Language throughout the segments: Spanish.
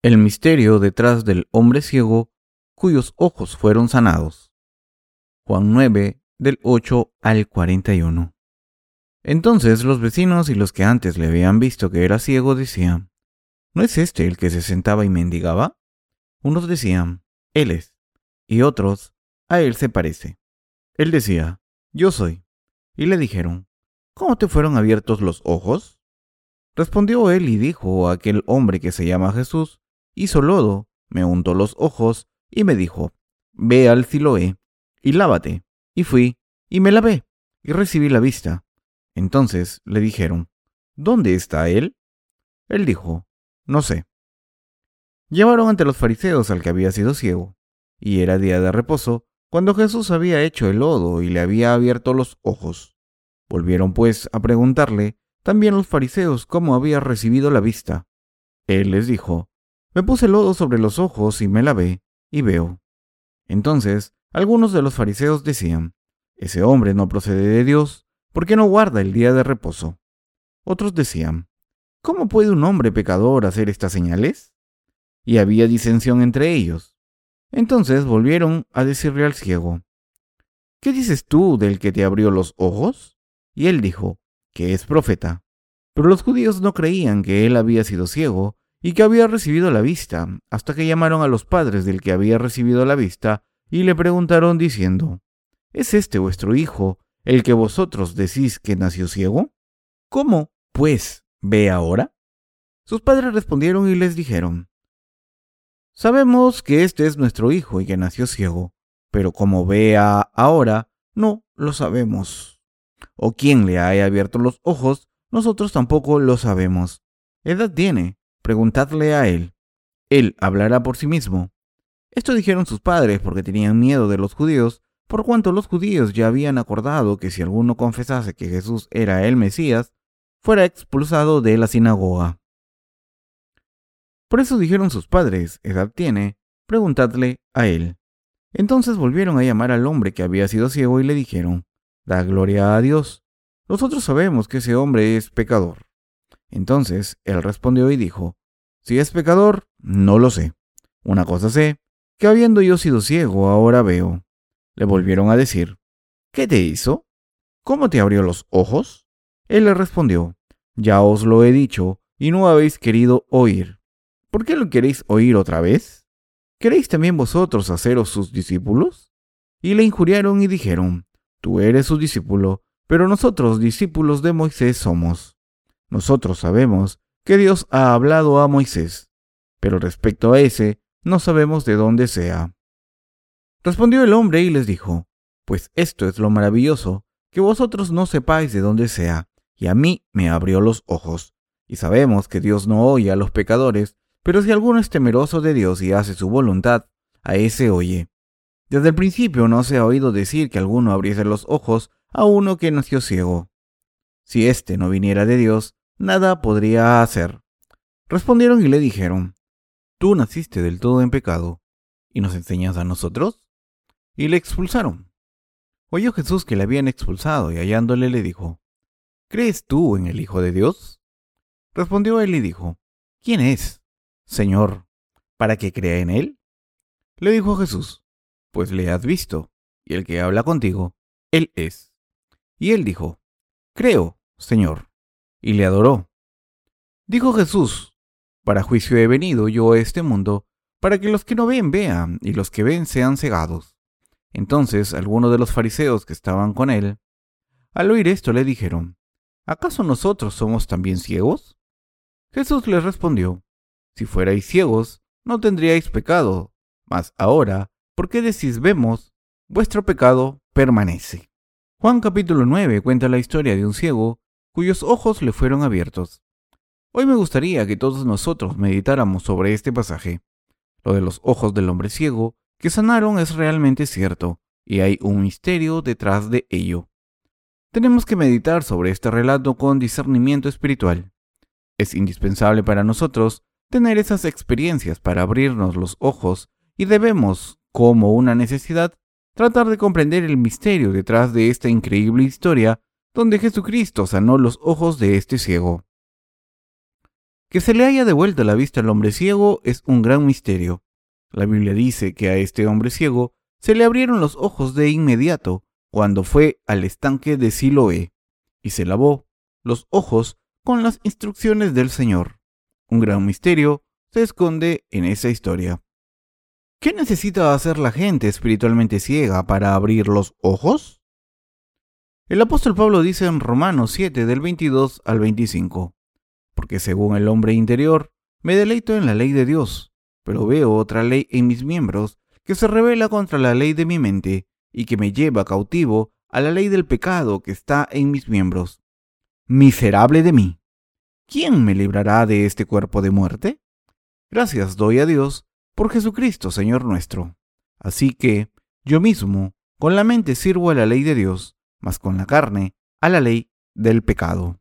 El misterio detrás del hombre ciego cuyos ojos fueron sanados. Juan 9, del 8 al 41. Entonces los vecinos y los que antes le habían visto que era ciego decían, ¿no es este el que se sentaba y mendigaba? Unos decían, Él es, y otros, a Él se parece. Él decía, Yo soy. Y le dijeron, ¿Cómo te fueron abiertos los ojos? Respondió él y dijo a aquel hombre que se llama Jesús, hizo lodo, me untó los ojos y me dijo, Ve al Siloé y lávate. Y fui y me lavé y recibí la vista. Entonces le dijeron, ¿Dónde está él? Él dijo, No sé. Llevaron ante los fariseos al que había sido ciego, y era día de reposo, cuando Jesús había hecho el lodo y le había abierto los ojos. Volvieron pues a preguntarle también los fariseos cómo había recibido la vista. Él les dijo, me puse lodo sobre los ojos y me lavé, y veo. Entonces, algunos de los fariseos decían, Ese hombre no procede de Dios, porque no guarda el día de reposo. Otros decían, ¿Cómo puede un hombre pecador hacer estas señales? Y había disensión entre ellos. Entonces volvieron a decirle al ciego, ¿Qué dices tú del que te abrió los ojos? Y él dijo, que es profeta. Pero los judíos no creían que él había sido ciego, y que había recibido la vista, hasta que llamaron a los padres del que había recibido la vista y le preguntaron diciendo, ¿Es este vuestro hijo, el que vosotros decís que nació ciego? ¿Cómo, pues, ve ahora? Sus padres respondieron y les dijeron, Sabemos que este es nuestro hijo y que nació ciego, pero como vea ahora, no lo sabemos. O quién le haya abierto los ojos, nosotros tampoco lo sabemos. Edad tiene, Preguntadle a él. Él hablará por sí mismo. Esto dijeron sus padres porque tenían miedo de los judíos, por cuanto los judíos ya habían acordado que si alguno confesase que Jesús era el Mesías, fuera expulsado de la sinagoga. Por eso dijeron sus padres, edad tiene, preguntadle a él. Entonces volvieron a llamar al hombre que había sido ciego y le dijeron, Da gloria a Dios. Nosotros sabemos que ese hombre es pecador. Entonces él respondió y dijo, Si es pecador, no lo sé. Una cosa sé, que habiendo yo sido ciego, ahora veo. Le volvieron a decir, ¿qué te hizo? ¿Cómo te abrió los ojos? Él le respondió, Ya os lo he dicho, y no habéis querido oír. ¿Por qué lo queréis oír otra vez? ¿Queréis también vosotros haceros sus discípulos? Y le injuriaron y dijeron, Tú eres su discípulo, pero nosotros discípulos de Moisés somos. Nosotros sabemos que Dios ha hablado a Moisés, pero respecto a ese, no sabemos de dónde sea. Respondió el hombre y les dijo, Pues esto es lo maravilloso, que vosotros no sepáis de dónde sea, y a mí me abrió los ojos. Y sabemos que Dios no oye a los pecadores, pero si alguno es temeroso de Dios y hace su voluntad, a ese oye. Desde el principio no se ha oído decir que alguno abriese los ojos a uno que nació ciego. Si éste no viniera de Dios, nada podría hacer. Respondieron y le dijeron, Tú naciste del todo en pecado, ¿y nos enseñas a nosotros? Y le expulsaron. Oyó Jesús que le habían expulsado y hallándole le dijo, ¿Crees tú en el Hijo de Dios? Respondió él y dijo, ¿Quién es, Señor, para que crea en él? Le dijo Jesús, Pues le has visto, y el que habla contigo, él es. Y él dijo, Creo, Señor y le adoró. Dijo Jesús, para juicio he venido yo a este mundo, para que los que no ven vean y los que ven sean cegados. Entonces algunos de los fariseos que estaban con él, al oír esto le dijeron, ¿acaso nosotros somos también ciegos? Jesús les respondió, si fuerais ciegos, no tendríais pecado, mas ahora, ¿por qué decís vemos? Vuestro pecado permanece. Juan capítulo 9 cuenta la historia de un ciego cuyos ojos le fueron abiertos. Hoy me gustaría que todos nosotros meditáramos sobre este pasaje. Lo de los ojos del hombre ciego que sanaron es realmente cierto, y hay un misterio detrás de ello. Tenemos que meditar sobre este relato con discernimiento espiritual. Es indispensable para nosotros tener esas experiencias para abrirnos los ojos y debemos, como una necesidad, tratar de comprender el misterio detrás de esta increíble historia donde Jesucristo sanó los ojos de este ciego. Que se le haya devuelto la vista al hombre ciego es un gran misterio. La Biblia dice que a este hombre ciego se le abrieron los ojos de inmediato cuando fue al estanque de Siloé y se lavó los ojos con las instrucciones del Señor. Un gran misterio se esconde en esa historia. ¿Qué necesita hacer la gente espiritualmente ciega para abrir los ojos? El apóstol Pablo dice en Romanos 7 del 22 al 25, porque según el hombre interior, me deleito en la ley de Dios, pero veo otra ley en mis miembros que se revela contra la ley de mi mente y que me lleva cautivo a la ley del pecado que está en mis miembros. Miserable de mí. ¿Quién me librará de este cuerpo de muerte? Gracias doy a Dios por Jesucristo, Señor nuestro. Así que yo mismo, con la mente sirvo a la ley de Dios, mas con la carne a la ley del pecado.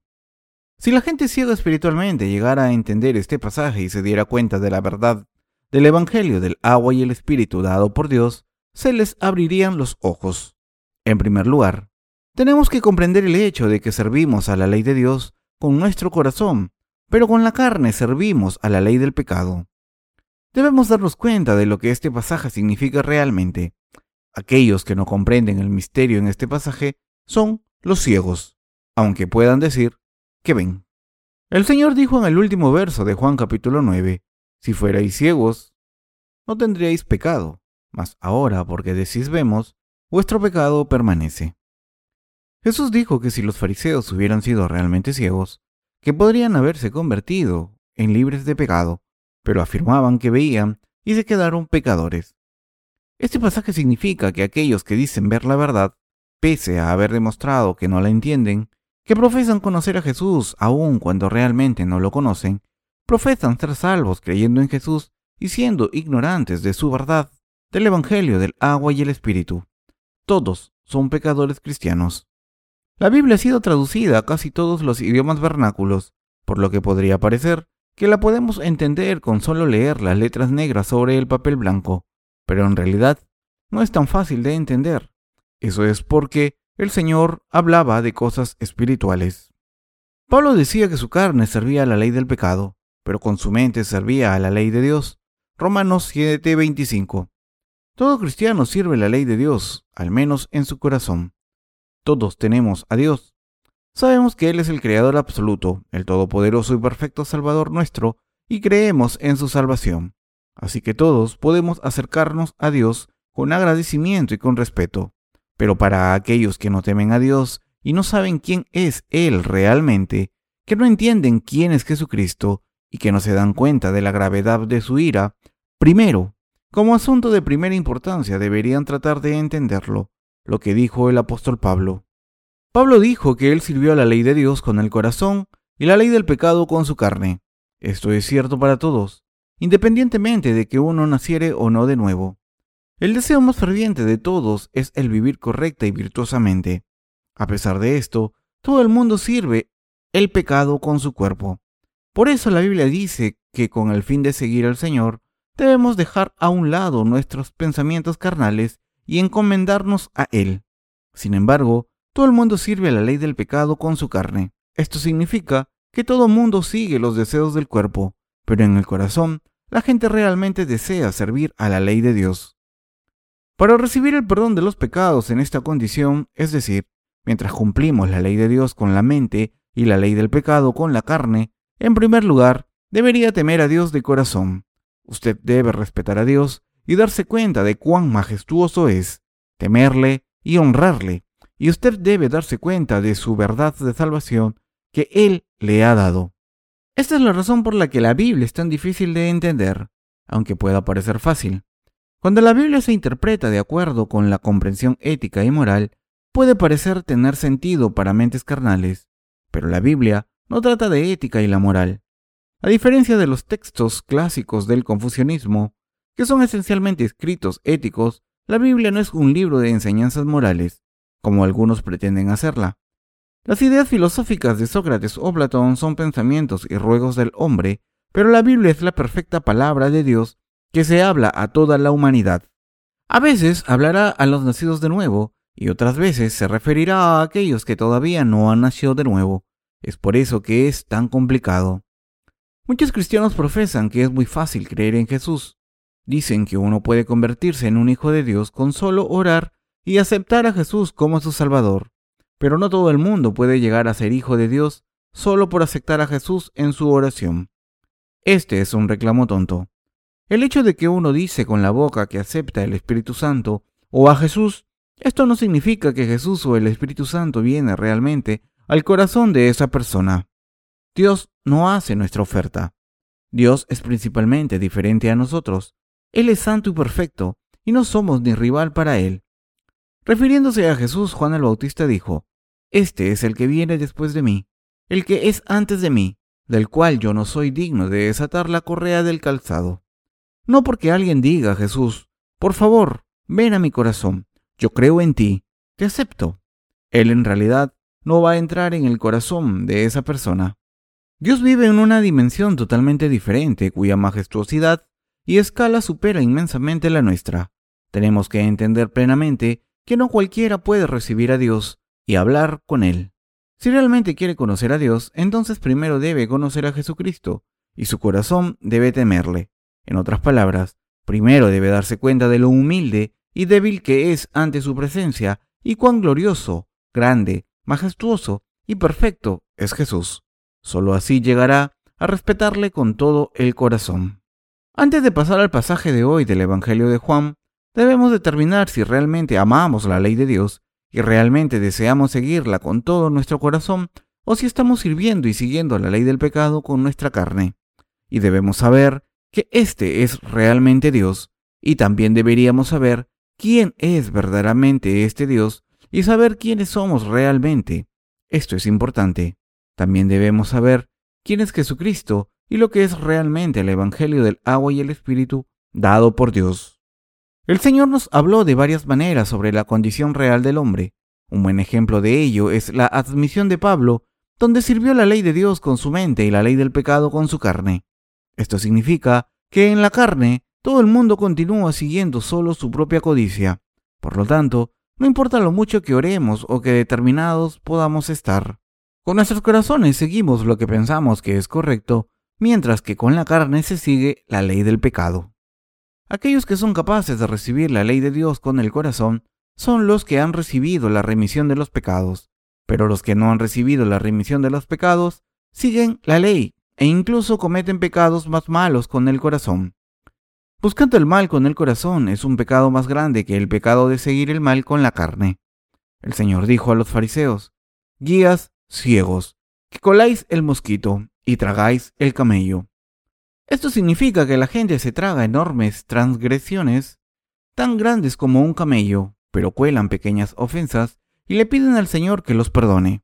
Si la gente ciega espiritualmente llegara a entender este pasaje y se diera cuenta de la verdad del Evangelio del agua y el Espíritu dado por Dios, se les abrirían los ojos. En primer lugar, tenemos que comprender el hecho de que servimos a la ley de Dios con nuestro corazón, pero con la carne servimos a la ley del pecado. Debemos darnos cuenta de lo que este pasaje significa realmente. Aquellos que no comprenden el misterio en este pasaje son los ciegos, aunque puedan decir que ven. El Señor dijo en el último verso de Juan capítulo 9, Si fuerais ciegos, no tendríais pecado, mas ahora porque decís vemos, vuestro pecado permanece. Jesús dijo que si los fariseos hubieran sido realmente ciegos, que podrían haberse convertido en libres de pecado, pero afirmaban que veían y se quedaron pecadores. Este pasaje significa que aquellos que dicen ver la verdad, pese a haber demostrado que no la entienden, que profesan conocer a Jesús aun cuando realmente no lo conocen, profesan ser salvos creyendo en Jesús y siendo ignorantes de su verdad, del Evangelio del agua y el Espíritu. Todos son pecadores cristianos. La Biblia ha sido traducida a casi todos los idiomas vernáculos, por lo que podría parecer que la podemos entender con solo leer las letras negras sobre el papel blanco, pero en realidad no es tan fácil de entender. Eso es porque el Señor hablaba de cosas espirituales. Pablo decía que su carne servía a la ley del pecado, pero con su mente servía a la ley de Dios. Romanos 7:25. Todo cristiano sirve la ley de Dios, al menos en su corazón. Todos tenemos a Dios. Sabemos que Él es el Creador absoluto, el Todopoderoso y perfecto Salvador nuestro, y creemos en su salvación. Así que todos podemos acercarnos a Dios con agradecimiento y con respeto. Pero para aquellos que no temen a Dios y no saben quién es Él realmente, que no entienden quién es Jesucristo y que no se dan cuenta de la gravedad de su ira, primero, como asunto de primera importancia deberían tratar de entenderlo lo que dijo el apóstol Pablo. Pablo dijo que él sirvió a la ley de Dios con el corazón y la ley del pecado con su carne. Esto es cierto para todos, independientemente de que uno naciere o no de nuevo. El deseo más ferviente de todos es el vivir correcta y virtuosamente. A pesar de esto, todo el mundo sirve el pecado con su cuerpo. Por eso la Biblia dice que con el fin de seguir al Señor, debemos dejar a un lado nuestros pensamientos carnales y encomendarnos a Él. Sin embargo, todo el mundo sirve a la ley del pecado con su carne. Esto significa que todo mundo sigue los deseos del cuerpo, pero en el corazón la gente realmente desea servir a la ley de Dios. Para recibir el perdón de los pecados en esta condición, es decir, mientras cumplimos la ley de Dios con la mente y la ley del pecado con la carne, en primer lugar, debería temer a Dios de corazón. Usted debe respetar a Dios y darse cuenta de cuán majestuoso es, temerle y honrarle, y usted debe darse cuenta de su verdad de salvación que Él le ha dado. Esta es la razón por la que la Biblia es tan difícil de entender, aunque pueda parecer fácil. Cuando la Biblia se interpreta de acuerdo con la comprensión ética y moral, puede parecer tener sentido para mentes carnales, pero la Biblia no trata de ética y la moral. A diferencia de los textos clásicos del confucianismo, que son esencialmente escritos éticos, la Biblia no es un libro de enseñanzas morales, como algunos pretenden hacerla. Las ideas filosóficas de Sócrates o Platón son pensamientos y ruegos del hombre, pero la Biblia es la perfecta palabra de Dios que se habla a toda la humanidad. A veces hablará a los nacidos de nuevo, y otras veces se referirá a aquellos que todavía no han nacido de nuevo. Es por eso que es tan complicado. Muchos cristianos profesan que es muy fácil creer en Jesús. Dicen que uno puede convertirse en un hijo de Dios con solo orar y aceptar a Jesús como su Salvador. Pero no todo el mundo puede llegar a ser hijo de Dios solo por aceptar a Jesús en su oración. Este es un reclamo tonto. El hecho de que uno dice con la boca que acepta el Espíritu Santo o a Jesús, esto no significa que Jesús o el Espíritu Santo viene realmente al corazón de esa persona. Dios no hace nuestra oferta. Dios es principalmente diferente a nosotros. Él es santo y perfecto, y no somos ni rival para Él. Refiriéndose a Jesús, Juan el Bautista dijo, Este es el que viene después de mí, el que es antes de mí, del cual yo no soy digno de desatar la correa del calzado. No porque alguien diga Jesús, por favor, ven a mi corazón, yo creo en ti, te acepto. Él en realidad no va a entrar en el corazón de esa persona. Dios vive en una dimensión totalmente diferente cuya majestuosidad y escala supera inmensamente la nuestra. Tenemos que entender plenamente que no cualquiera puede recibir a Dios y hablar con Él. Si realmente quiere conocer a Dios, entonces primero debe conocer a Jesucristo, y su corazón debe temerle. En otras palabras, primero debe darse cuenta de lo humilde y débil que es ante su presencia, y cuán glorioso, grande, majestuoso y perfecto es Jesús. Solo así llegará a respetarle con todo el corazón. Antes de pasar al pasaje de hoy del Evangelio de Juan, debemos determinar si realmente amamos la ley de Dios y realmente deseamos seguirla con todo nuestro corazón o si estamos sirviendo y siguiendo la ley del pecado con nuestra carne. Y debemos saber que este es realmente Dios y también deberíamos saber quién es verdaderamente este Dios y saber quiénes somos realmente. Esto es importante. También debemos saber quién es Jesucristo y lo que es realmente el Evangelio del agua y el Espíritu dado por Dios. El Señor nos habló de varias maneras sobre la condición real del hombre. Un buen ejemplo de ello es la admisión de Pablo, donde sirvió la ley de Dios con su mente y la ley del pecado con su carne. Esto significa que en la carne todo el mundo continúa siguiendo solo su propia codicia. Por lo tanto, no importa lo mucho que oremos o que determinados podamos estar. Con nuestros corazones seguimos lo que pensamos que es correcto, mientras que con la carne se sigue la ley del pecado. Aquellos que son capaces de recibir la ley de Dios con el corazón son los que han recibido la remisión de los pecados, pero los que no han recibido la remisión de los pecados siguen la ley e incluso cometen pecados más malos con el corazón. Buscando el mal con el corazón es un pecado más grande que el pecado de seguir el mal con la carne. El Señor dijo a los fariseos, guías ciegos, que coláis el mosquito y tragáis el camello. Esto significa que la gente se traga enormes transgresiones tan grandes como un camello, pero cuelan pequeñas ofensas y le piden al Señor que los perdone.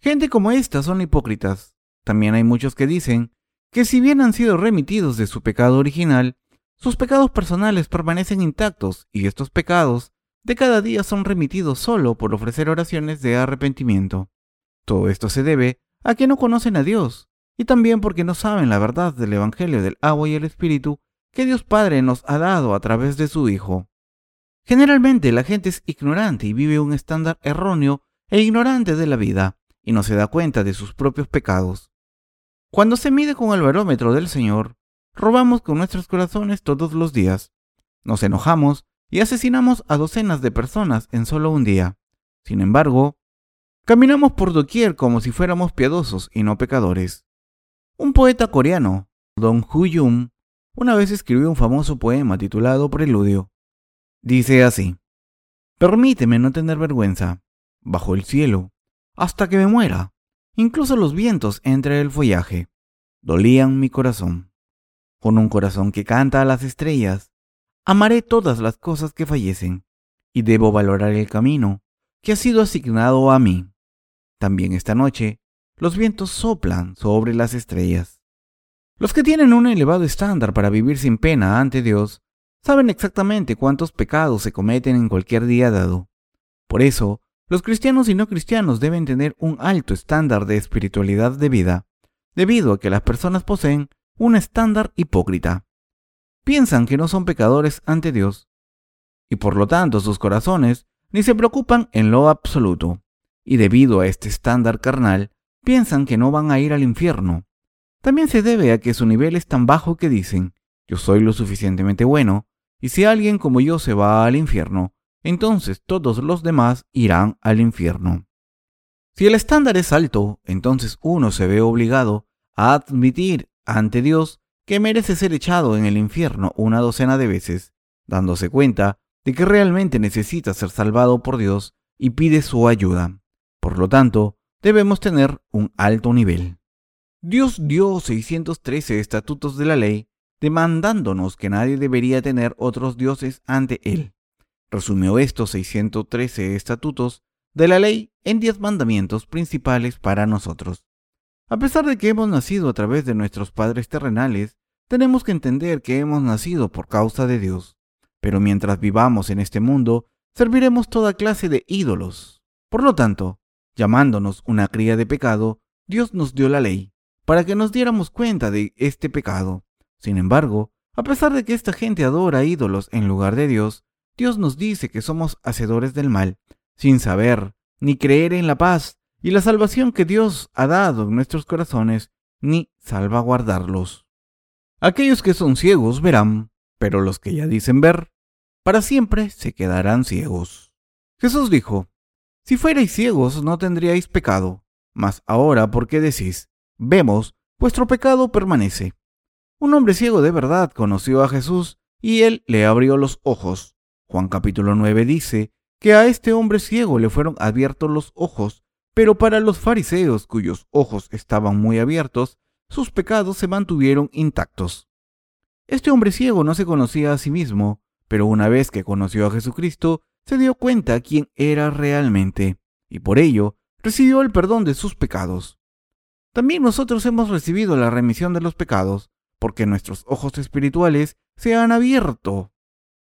Gente como esta son hipócritas. También hay muchos que dicen que si bien han sido remitidos de su pecado original, sus pecados personales permanecen intactos y estos pecados de cada día son remitidos solo por ofrecer oraciones de arrepentimiento. Todo esto se debe a que no conocen a Dios y también porque no saben la verdad del Evangelio del agua y el Espíritu que Dios Padre nos ha dado a través de su Hijo. Generalmente la gente es ignorante y vive un estándar erróneo e ignorante de la vida y no se da cuenta de sus propios pecados. Cuando se mide con el barómetro del Señor, Robamos con nuestros corazones todos los días. Nos enojamos y asesinamos a docenas de personas en solo un día. Sin embargo, caminamos por doquier como si fuéramos piadosos y no pecadores. Un poeta coreano, Dong Hu-yum, una vez escribió un famoso poema titulado Preludio. Dice así: Permíteme no tener vergüenza, bajo el cielo, hasta que me muera. Incluso los vientos entre el follaje dolían mi corazón con un corazón que canta a las estrellas, amaré todas las cosas que fallecen, y debo valorar el camino que ha sido asignado a mí. También esta noche, los vientos soplan sobre las estrellas. Los que tienen un elevado estándar para vivir sin pena ante Dios saben exactamente cuántos pecados se cometen en cualquier día dado. Por eso, los cristianos y no cristianos deben tener un alto estándar de espiritualidad de vida, debido a que las personas poseen un estándar hipócrita. Piensan que no son pecadores ante Dios, y por lo tanto sus corazones ni se preocupan en lo absoluto, y debido a este estándar carnal, piensan que no van a ir al infierno. también se debe a que su nivel es tan bajo que dicen, yo soy lo suficientemente bueno, y si alguien como yo se va al infierno, entonces todos los demás irán al infierno. Si el estándar es alto, entonces uno se ve obligado a admitir ante Dios que merece ser echado en el infierno una docena de veces, dándose cuenta de que realmente necesita ser salvado por Dios y pide su ayuda. Por lo tanto, debemos tener un alto nivel. Dios dio 613 estatutos de la ley, demandándonos que nadie debería tener otros dioses ante Él. Resumió estos 613 estatutos de la ley en 10 mandamientos principales para nosotros. A pesar de que hemos nacido a través de nuestros padres terrenales, tenemos que entender que hemos nacido por causa de Dios. Pero mientras vivamos en este mundo, serviremos toda clase de ídolos. Por lo tanto, llamándonos una cría de pecado, Dios nos dio la ley, para que nos diéramos cuenta de este pecado. Sin embargo, a pesar de que esta gente adora ídolos en lugar de Dios, Dios nos dice que somos hacedores del mal, sin saber ni creer en la paz y la salvación que Dios ha dado en nuestros corazones, ni salvaguardarlos. Aquellos que son ciegos verán, pero los que ya dicen ver, para siempre se quedarán ciegos. Jesús dijo, Si fuerais ciegos no tendríais pecado, mas ahora, ¿por qué decís? Vemos, vuestro pecado permanece. Un hombre ciego de verdad conoció a Jesús y él le abrió los ojos. Juan capítulo 9 dice que a este hombre ciego le fueron abiertos los ojos, pero para los fariseos cuyos ojos estaban muy abiertos, sus pecados se mantuvieron intactos. Este hombre ciego no se conocía a sí mismo, pero una vez que conoció a Jesucristo, se dio cuenta quién era realmente, y por ello recibió el perdón de sus pecados. También nosotros hemos recibido la remisión de los pecados, porque nuestros ojos espirituales se han abierto.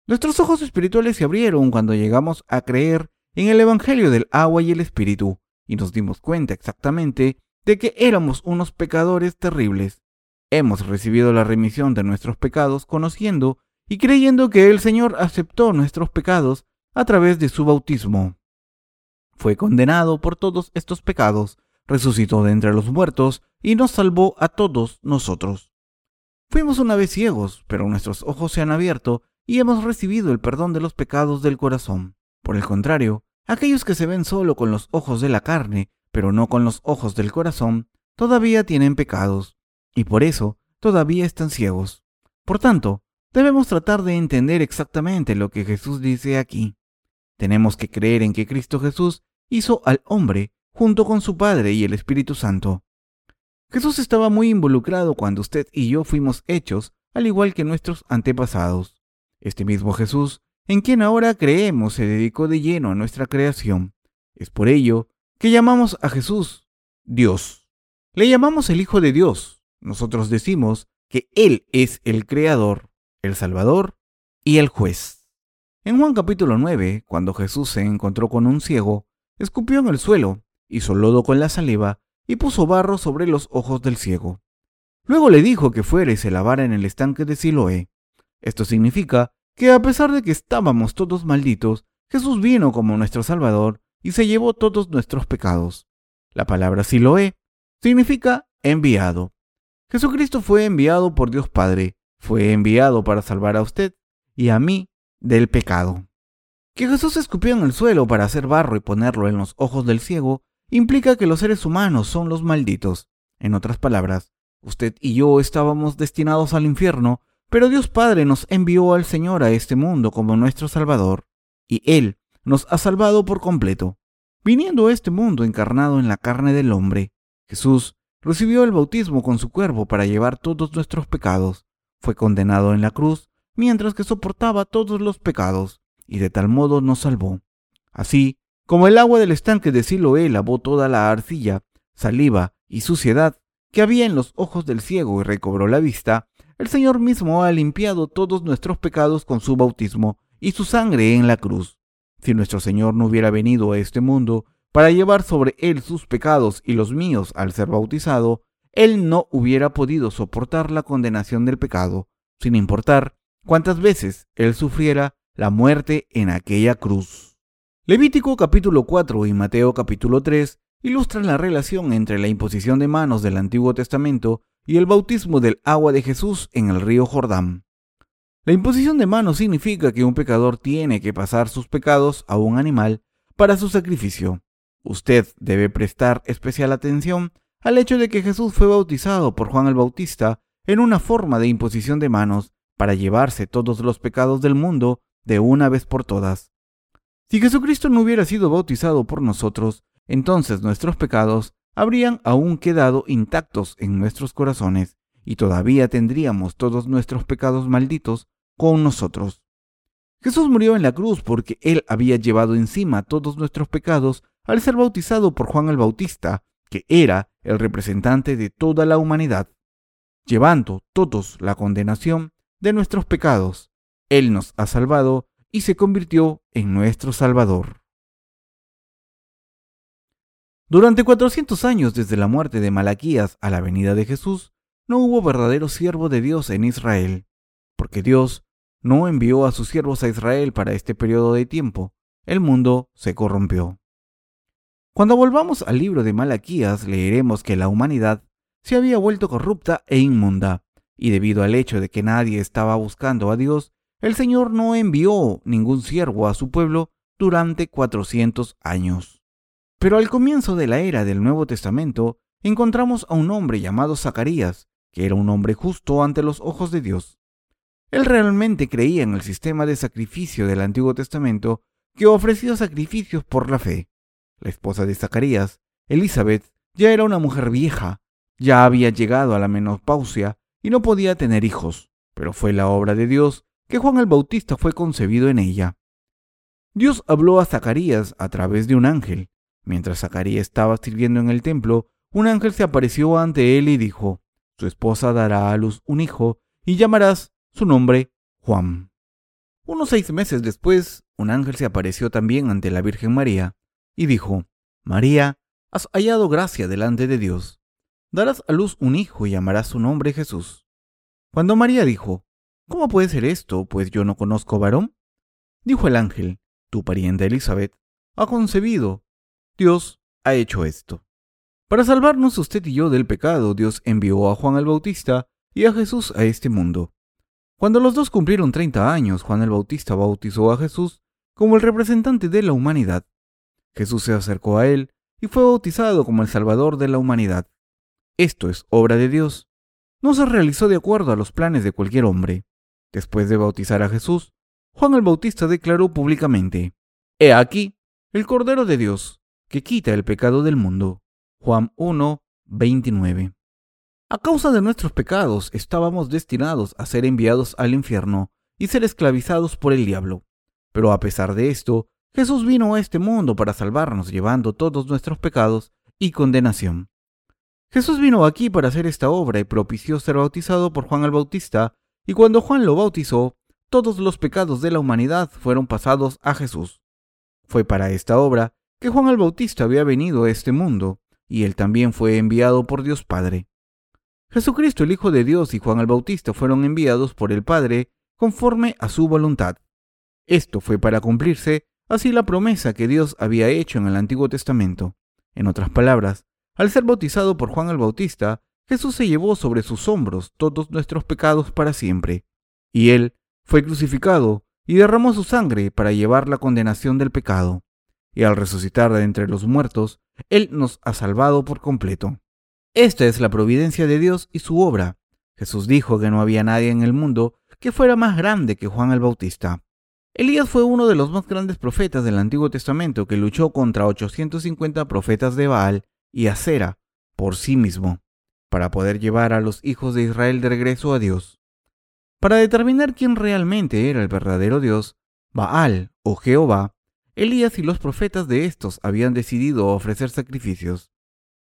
Nuestros ojos espirituales se abrieron cuando llegamos a creer en el Evangelio del agua y el Espíritu, y nos dimos cuenta exactamente de que éramos unos pecadores terribles. Hemos recibido la remisión de nuestros pecados conociendo y creyendo que el Señor aceptó nuestros pecados a través de su bautismo. Fue condenado por todos estos pecados, resucitó de entre los muertos y nos salvó a todos nosotros. Fuimos una vez ciegos, pero nuestros ojos se han abierto y hemos recibido el perdón de los pecados del corazón. Por el contrario, aquellos que se ven solo con los ojos de la carne pero no con los ojos del corazón, todavía tienen pecados, y por eso todavía están ciegos. Por tanto, debemos tratar de entender exactamente lo que Jesús dice aquí. Tenemos que creer en que Cristo Jesús hizo al hombre junto con su Padre y el Espíritu Santo. Jesús estaba muy involucrado cuando usted y yo fuimos hechos, al igual que nuestros antepasados. Este mismo Jesús, en quien ahora creemos, se dedicó de lleno a nuestra creación. Es por ello que llamamos a Jesús Dios. Le llamamos el Hijo de Dios. Nosotros decimos que Él es el Creador, el Salvador y el Juez. En Juan capítulo 9, cuando Jesús se encontró con un ciego, escupió en el suelo, hizo lodo con la saliva y puso barro sobre los ojos del ciego. Luego le dijo que fuera y se lavara en el estanque de Siloé. Esto significa que a pesar de que estábamos todos malditos, Jesús vino como nuestro Salvador y se llevó todos nuestros pecados. La palabra Siloé significa enviado. Jesucristo fue enviado por Dios Padre, fue enviado para salvar a usted y a mí del pecado. Que Jesús escupió en el suelo para hacer barro y ponerlo en los ojos del ciego implica que los seres humanos son los malditos. En otras palabras, usted y yo estábamos destinados al infierno, pero Dios Padre nos envió al Señor a este mundo como nuestro Salvador, y Él nos ha salvado por completo. Viniendo a este mundo encarnado en la carne del hombre, Jesús recibió el bautismo con su cuerpo para llevar todos nuestros pecados. Fue condenado en la cruz mientras que soportaba todos los pecados, y de tal modo nos salvó. Así, como el agua del estanque de Siloé lavó toda la arcilla, saliva y suciedad que había en los ojos del ciego y recobró la vista, el Señor mismo ha limpiado todos nuestros pecados con su bautismo y su sangre en la cruz. Si nuestro Señor no hubiera venido a este mundo para llevar sobre él sus pecados y los míos al ser bautizado, él no hubiera podido soportar la condenación del pecado, sin importar cuántas veces él sufriera la muerte en aquella cruz. Levítico capítulo 4 y Mateo capítulo 3 ilustran la relación entre la imposición de manos del Antiguo Testamento y el bautismo del agua de Jesús en el río Jordán. La imposición de manos significa que un pecador tiene que pasar sus pecados a un animal para su sacrificio. Usted debe prestar especial atención al hecho de que Jesús fue bautizado por Juan el Bautista en una forma de imposición de manos para llevarse todos los pecados del mundo de una vez por todas. Si Jesucristo no hubiera sido bautizado por nosotros, entonces nuestros pecados habrían aún quedado intactos en nuestros corazones y todavía tendríamos todos nuestros pecados malditos con nosotros. Jesús murió en la cruz porque Él había llevado encima todos nuestros pecados al ser bautizado por Juan el Bautista, que era el representante de toda la humanidad, llevando todos la condenación de nuestros pecados. Él nos ha salvado y se convirtió en nuestro Salvador. Durante 400 años desde la muerte de Malaquías a la venida de Jesús, no hubo verdadero siervo de Dios en Israel, porque Dios no envió a sus siervos a Israel para este periodo de tiempo. El mundo se corrompió. Cuando volvamos al libro de Malaquías, leeremos que la humanidad se había vuelto corrupta e inmunda, y debido al hecho de que nadie estaba buscando a Dios, el Señor no envió ningún siervo a su pueblo durante 400 años. Pero al comienzo de la era del Nuevo Testamento, encontramos a un hombre llamado Zacarías, que era un hombre justo ante los ojos de Dios. Él realmente creía en el sistema de sacrificio del Antiguo Testamento que ofrecía sacrificios por la fe. La esposa de Zacarías, Elizabeth, ya era una mujer vieja, ya había llegado a la menopausia y no podía tener hijos, pero fue la obra de Dios que Juan el Bautista fue concebido en ella. Dios habló a Zacarías a través de un ángel. Mientras Zacarías estaba sirviendo en el templo, un ángel se apareció ante él y dijo, Su esposa dará a luz un hijo y llamarás su nombre Juan. Unos seis meses después, un ángel se apareció también ante la Virgen María y dijo, María, has hallado gracia delante de Dios darás a luz un hijo y llamarás su nombre Jesús. Cuando María dijo, ¿Cómo puede ser esto, pues yo no conozco varón? Dijo el ángel, tu pariente Elizabeth ha concebido. Dios ha hecho esto. Para salvarnos usted y yo del pecado, Dios envió a Juan el Bautista y a Jesús a este mundo. Cuando los dos cumplieron 30 años, Juan el Bautista bautizó a Jesús como el representante de la humanidad. Jesús se acercó a él y fue bautizado como el Salvador de la humanidad. Esto es obra de Dios. No se realizó de acuerdo a los planes de cualquier hombre. Después de bautizar a Jesús, Juan el Bautista declaró públicamente, He aquí el Cordero de Dios, que quita el pecado del mundo. Juan 1, 29. A causa de nuestros pecados estábamos destinados a ser enviados al infierno y ser esclavizados por el diablo. Pero a pesar de esto, Jesús vino a este mundo para salvarnos llevando todos nuestros pecados y condenación. Jesús vino aquí para hacer esta obra y propició ser bautizado por Juan el Bautista, y cuando Juan lo bautizó, todos los pecados de la humanidad fueron pasados a Jesús. Fue para esta obra que Juan el Bautista había venido a este mundo, y él también fue enviado por Dios Padre. Jesucristo el Hijo de Dios y Juan el Bautista fueron enviados por el Padre conforme a su voluntad. Esto fue para cumplirse así la promesa que Dios había hecho en el Antiguo Testamento. En otras palabras, al ser bautizado por Juan el Bautista, Jesús se llevó sobre sus hombros todos nuestros pecados para siempre, y Él fue crucificado y derramó su sangre para llevar la condenación del pecado, y al resucitar de entre los muertos, Él nos ha salvado por completo. Esta es la providencia de Dios y su obra. Jesús dijo que no había nadie en el mundo que fuera más grande que Juan el Bautista. Elías fue uno de los más grandes profetas del Antiguo Testamento que luchó contra 850 profetas de Baal y acera por sí mismo, para poder llevar a los hijos de Israel de regreso a Dios. Para determinar quién realmente era el verdadero Dios, Baal o Jehová, Elías y los profetas de estos habían decidido ofrecer sacrificios.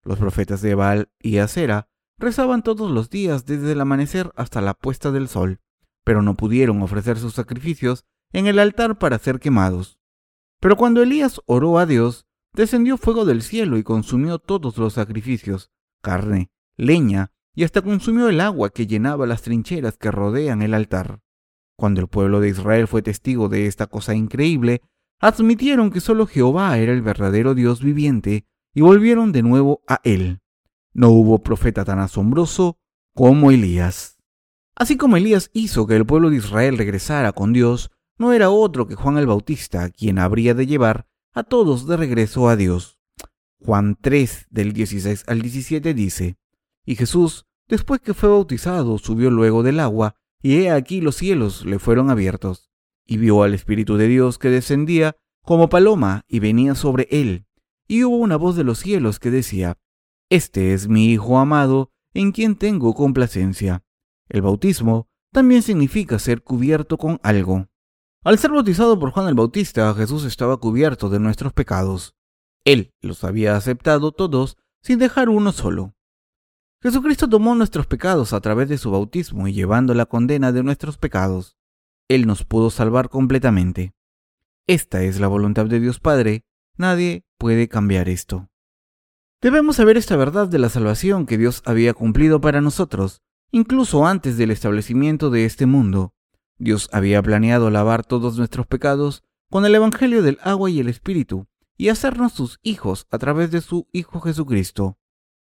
Los profetas de Baal y Acera rezaban todos los días desde el amanecer hasta la puesta del sol, pero no pudieron ofrecer sus sacrificios en el altar para ser quemados. Pero cuando Elías oró a Dios, descendió fuego del cielo y consumió todos los sacrificios, carne, leña, y hasta consumió el agua que llenaba las trincheras que rodean el altar. Cuando el pueblo de Israel fue testigo de esta cosa increíble, admitieron que solo Jehová era el verdadero Dios viviente y volvieron de nuevo a él. No hubo profeta tan asombroso como Elías. Así como Elías hizo que el pueblo de Israel regresara con Dios, no era otro que Juan el Bautista quien habría de llevar a todos de regreso a Dios. Juan 3 del 16 al 17 dice, Y Jesús, después que fue bautizado, subió luego del agua, y he aquí los cielos le fueron abiertos, y vio al Espíritu de Dios que descendía como paloma y venía sobre él, y hubo una voz de los cielos que decía, Este es mi Hijo amado, en quien tengo complacencia. El bautismo también significa ser cubierto con algo. Al ser bautizado por Juan el Bautista, Jesús estaba cubierto de nuestros pecados. Él los había aceptado todos sin dejar uno solo. Jesucristo tomó nuestros pecados a través de su bautismo y llevando la condena de nuestros pecados, Él nos pudo salvar completamente. Esta es la voluntad de Dios Padre, nadie puede cambiar esto. Debemos saber esta verdad de la salvación que Dios había cumplido para nosotros, incluso antes del establecimiento de este mundo. Dios había planeado lavar todos nuestros pecados con el Evangelio del agua y el Espíritu y hacernos sus hijos a través de su Hijo Jesucristo.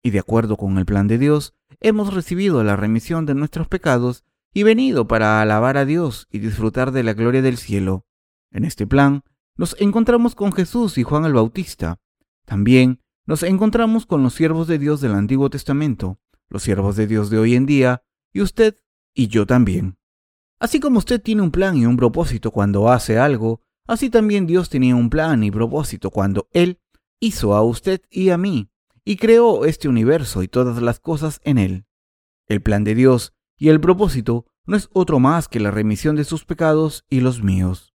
Y de acuerdo con el plan de Dios, hemos recibido la remisión de nuestros pecados y venido para alabar a Dios y disfrutar de la gloria del cielo. En este plan, nos encontramos con Jesús y Juan el Bautista. También nos encontramos con los siervos de Dios del Antiguo Testamento, los siervos de Dios de hoy en día, y usted y yo también. Así como usted tiene un plan y un propósito cuando hace algo, así también Dios tenía un plan y propósito cuando Él hizo a usted y a mí, y creó este universo y todas las cosas en él. El plan de Dios y el propósito no es otro más que la remisión de sus pecados y los míos.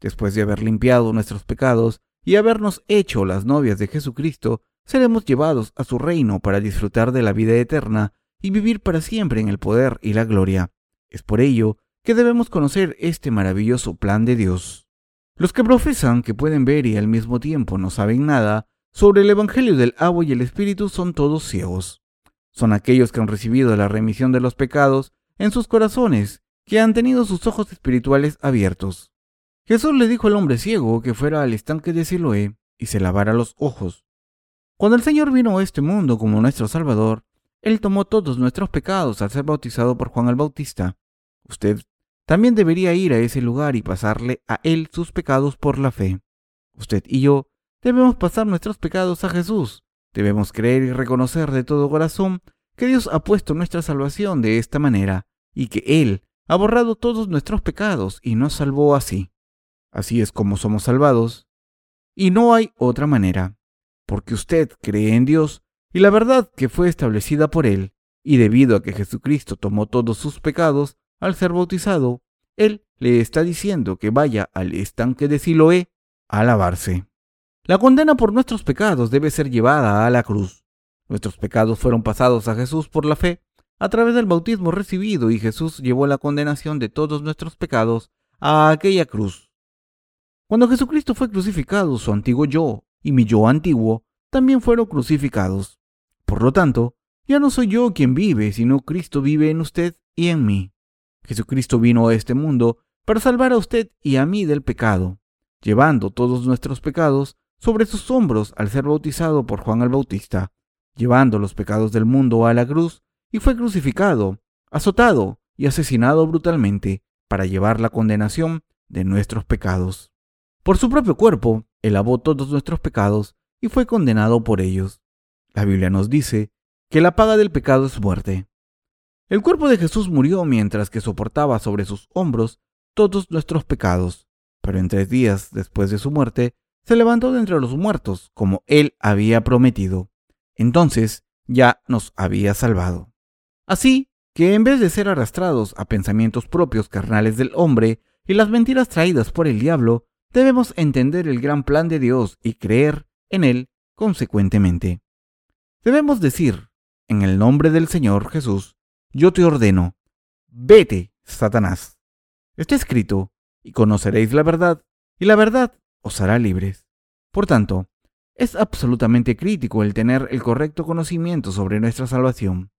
Después de haber limpiado nuestros pecados y habernos hecho las novias de Jesucristo, seremos llevados a su reino para disfrutar de la vida eterna y vivir para siempre en el poder y la gloria. Es por ello que debemos conocer este maravilloso plan de Dios. Los que profesan que pueden ver y al mismo tiempo no saben nada sobre el Evangelio del agua y el Espíritu son todos ciegos. Son aquellos que han recibido la remisión de los pecados en sus corazones, que han tenido sus ojos espirituales abiertos. Jesús le dijo al hombre ciego que fuera al estanque de Siloé y se lavara los ojos. Cuando el Señor vino a este mundo como nuestro Salvador, Él tomó todos nuestros pecados al ser bautizado por Juan el Bautista. Usted también debería ir a ese lugar y pasarle a Él sus pecados por la fe. Usted y yo debemos pasar nuestros pecados a Jesús. Debemos creer y reconocer de todo corazón que Dios ha puesto nuestra salvación de esta manera y que Él ha borrado todos nuestros pecados y nos salvó así. Así es como somos salvados. Y no hay otra manera, porque usted cree en Dios y la verdad que fue establecida por Él, y debido a que Jesucristo tomó todos sus pecados, al ser bautizado, él le está diciendo que vaya al estanque de Siloé a lavarse. La condena por nuestros pecados debe ser llevada a la cruz. Nuestros pecados fueron pasados a Jesús por la fe, a través del bautismo recibido, y Jesús llevó la condenación de todos nuestros pecados a aquella cruz. Cuando Jesucristo fue crucificado, su antiguo yo y mi yo antiguo también fueron crucificados. Por lo tanto, ya no soy yo quien vive, sino Cristo vive en usted y en mí. Jesucristo vino a este mundo para salvar a usted y a mí del pecado, llevando todos nuestros pecados sobre sus hombros al ser bautizado por Juan el Bautista, llevando los pecados del mundo a la cruz, y fue crucificado, azotado y asesinado brutalmente para llevar la condenación de nuestros pecados. Por su propio cuerpo, él lavó todos nuestros pecados y fue condenado por ellos. La Biblia nos dice que la paga del pecado es muerte, el cuerpo de Jesús murió mientras que soportaba sobre sus hombros todos nuestros pecados, pero en tres días después de su muerte se levantó de entre los muertos, como él había prometido. Entonces ya nos había salvado. Así que en vez de ser arrastrados a pensamientos propios carnales del hombre y las mentiras traídas por el diablo, debemos entender el gran plan de Dios y creer en él consecuentemente. Debemos decir, en el nombre del Señor Jesús, yo te ordeno, vete, Satanás. Está escrito, y conoceréis la verdad, y la verdad os hará libres. Por tanto, es absolutamente crítico el tener el correcto conocimiento sobre nuestra salvación.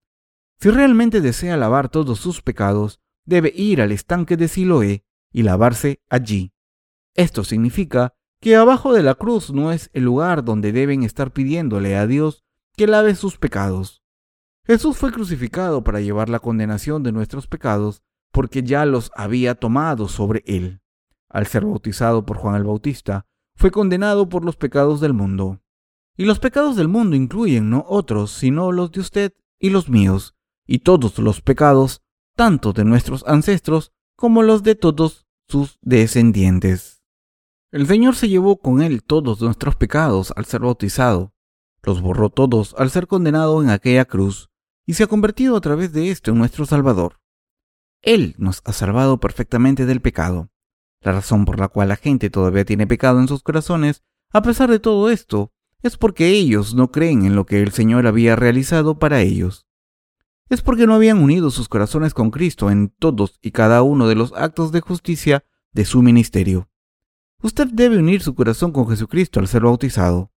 Si realmente desea lavar todos sus pecados, debe ir al estanque de Siloé y lavarse allí. Esto significa que abajo de la cruz no es el lugar donde deben estar pidiéndole a Dios que lave sus pecados. Jesús fue crucificado para llevar la condenación de nuestros pecados porque ya los había tomado sobre él. Al ser bautizado por Juan el Bautista, fue condenado por los pecados del mundo. Y los pecados del mundo incluyen no otros, sino los de usted y los míos, y todos los pecados, tanto de nuestros ancestros como los de todos sus descendientes. El Señor se llevó con él todos nuestros pecados al ser bautizado, los borró todos al ser condenado en aquella cruz, y se ha convertido a través de esto en nuestro Salvador. Él nos ha salvado perfectamente del pecado. La razón por la cual la gente todavía tiene pecado en sus corazones, a pesar de todo esto, es porque ellos no creen en lo que el Señor había realizado para ellos. Es porque no habían unido sus corazones con Cristo en todos y cada uno de los actos de justicia de su ministerio. Usted debe unir su corazón con Jesucristo al ser bautizado.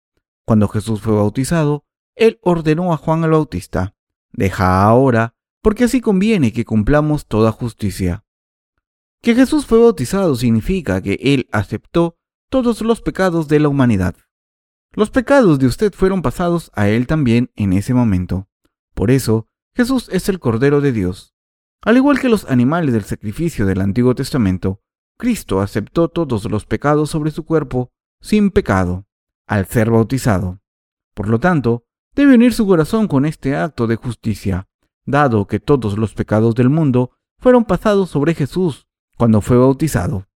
Cuando Jesús fue bautizado, Él ordenó a Juan el Bautista, deja ahora, porque así conviene que cumplamos toda justicia. Que Jesús fue bautizado significa que Él aceptó todos los pecados de la humanidad. Los pecados de usted fueron pasados a Él también en ese momento. Por eso, Jesús es el Cordero de Dios. Al igual que los animales del sacrificio del Antiguo Testamento, Cristo aceptó todos los pecados sobre su cuerpo sin pecado, al ser bautizado. Por lo tanto, debe unir su corazón con este acto de justicia, dado que todos los pecados del mundo fueron pasados sobre Jesús cuando fue bautizado.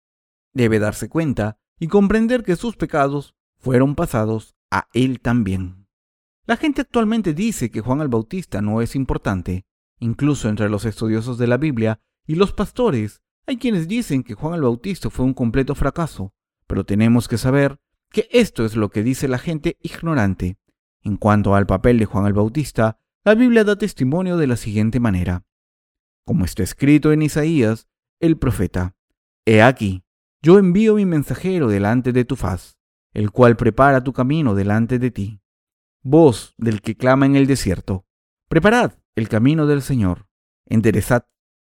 Debe darse cuenta y comprender que sus pecados fueron pasados a él también. La gente actualmente dice que Juan el Bautista no es importante, incluso entre los estudiosos de la Biblia y los pastores hay quienes dicen que Juan el Bautista fue un completo fracaso, pero tenemos que saber que esto es lo que dice la gente ignorante. En cuanto al papel de Juan el Bautista, la Biblia da testimonio de la siguiente manera. Como está escrito en Isaías, el profeta, He aquí, yo envío mi mensajero delante de tu faz, el cual prepara tu camino delante de ti. Voz del que clama en el desierto, preparad el camino del Señor, enderezad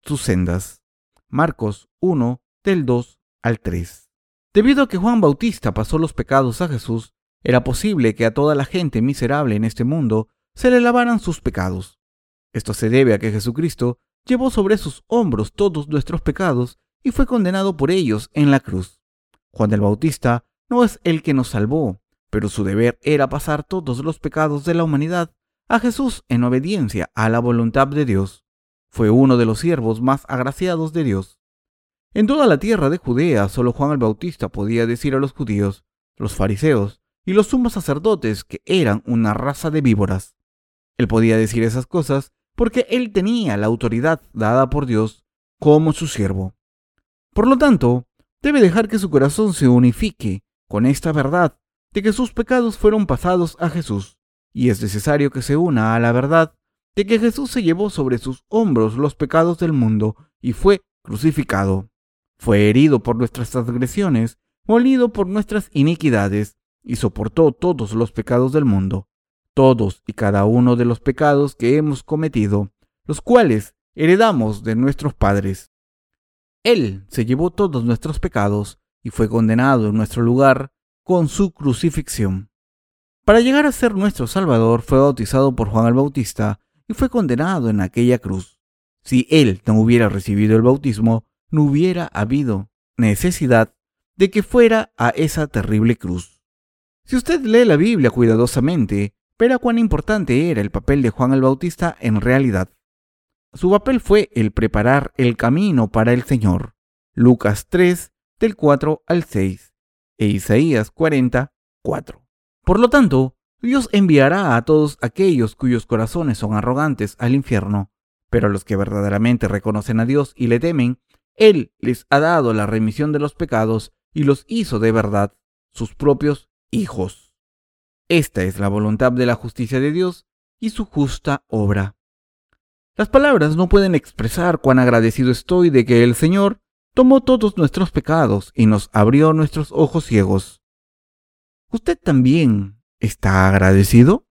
sus sendas. Marcos 1 del 2 al 3. Debido a que Juan Bautista pasó los pecados a Jesús, era posible que a toda la gente miserable en este mundo se le lavaran sus pecados. Esto se debe a que Jesucristo llevó sobre sus hombros todos nuestros pecados y fue condenado por ellos en la cruz. Juan el Bautista no es el que nos salvó, pero su deber era pasar todos los pecados de la humanidad a Jesús en obediencia a la voluntad de Dios. Fue uno de los siervos más agraciados de Dios. En toda la tierra de Judea solo Juan el Bautista podía decir a los judíos, los fariseos y los sumos sacerdotes que eran una raza de víboras. Él podía decir esas cosas porque él tenía la autoridad dada por Dios como su siervo. Por lo tanto, debe dejar que su corazón se unifique con esta verdad de que sus pecados fueron pasados a Jesús, y es necesario que se una a la verdad de que Jesús se llevó sobre sus hombros los pecados del mundo y fue crucificado. Fue herido por nuestras transgresiones, molido por nuestras iniquidades, y soportó todos los pecados del mundo, todos y cada uno de los pecados que hemos cometido, los cuales heredamos de nuestros padres. Él se llevó todos nuestros pecados y fue condenado en nuestro lugar con su crucifixión. Para llegar a ser nuestro Salvador fue bautizado por Juan el Bautista y fue condenado en aquella cruz. Si él no hubiera recibido el bautismo, no hubiera habido necesidad de que fuera a esa terrible cruz. Si usted lee la Biblia cuidadosamente, verá cuán importante era el papel de Juan el Bautista en realidad. Su papel fue el preparar el camino para el Señor. Lucas 3, del 4 al 6, e Isaías 40, 4. Por lo tanto, Dios enviará a todos aquellos cuyos corazones son arrogantes al infierno, pero a los que verdaderamente reconocen a Dios y le temen, Él les ha dado la remisión de los pecados y los hizo de verdad sus propios hijos. Esta es la voluntad de la justicia de Dios y su justa obra. Las palabras no pueden expresar cuán agradecido estoy de que el Señor tomó todos nuestros pecados y nos abrió nuestros ojos ciegos. ¿Usted también está agradecido?